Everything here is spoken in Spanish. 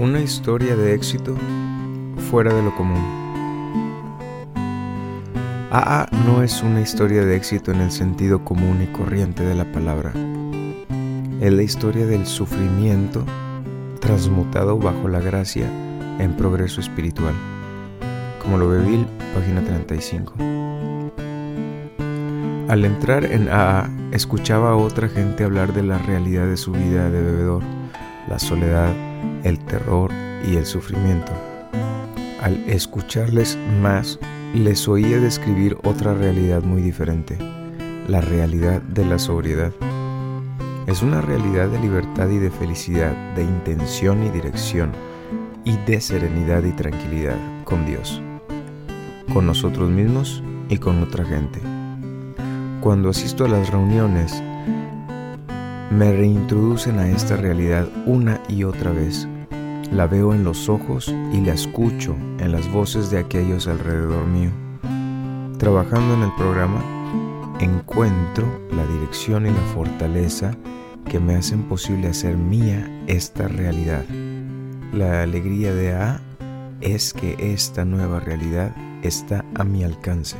Una historia de éxito fuera de lo común. AA no es una historia de éxito en el sentido común y corriente de la palabra. Es la historia del sufrimiento transmutado bajo la gracia en progreso espiritual. Como lo ve Bill, página 35. Al entrar en AA, escuchaba a otra gente hablar de la realidad de su vida de bebedor, la soledad, el terror y el sufrimiento. Al escucharles más, les oía describir otra realidad muy diferente, la realidad de la sobriedad. Es una realidad de libertad y de felicidad, de intención y dirección, y de serenidad y tranquilidad con Dios, con nosotros mismos y con otra gente. Cuando asisto a las reuniones, me reintroducen a esta realidad una y otra vez. La veo en los ojos y la escucho en las voces de aquellos alrededor mío. Trabajando en el programa, encuentro la dirección y la fortaleza que me hacen posible hacer mía esta realidad. La alegría de A es que esta nueva realidad está a mi alcance.